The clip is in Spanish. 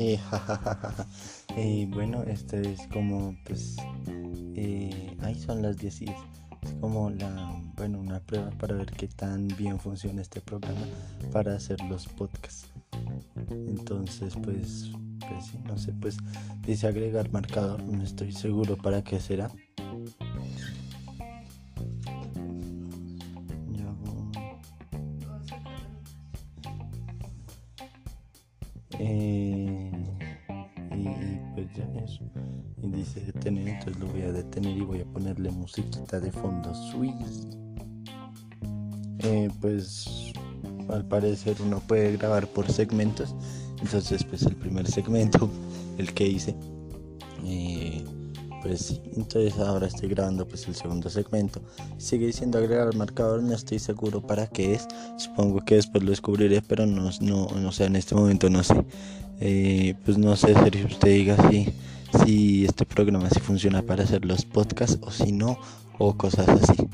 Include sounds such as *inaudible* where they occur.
Eh, *laughs* eh, bueno, esta es como, pues, eh, ahí son las 10 Es como la, bueno, una prueba para ver qué tan bien funciona este programa para hacer los podcasts. Entonces, pues, pues no sé, pues dice agregar marcador, no estoy seguro para qué será. Eh, y pues ya eso. Y dice detener, entonces lo voy a detener y voy a ponerle musiquita de fondo. Sweet. Eh, pues al parecer uno puede grabar por segmentos. Entonces pues el primer segmento, el que hice. Eh, pues sí, entonces ahora estoy grabando pues el segundo segmento. Sigue diciendo agregar marcador, no estoy seguro para qué es. Supongo que después lo descubriré, pero no, no, no sé, en este momento no sé. Eh, pues no sé, si usted diga si, si este programa si funciona para hacer los podcasts o si no, o cosas así.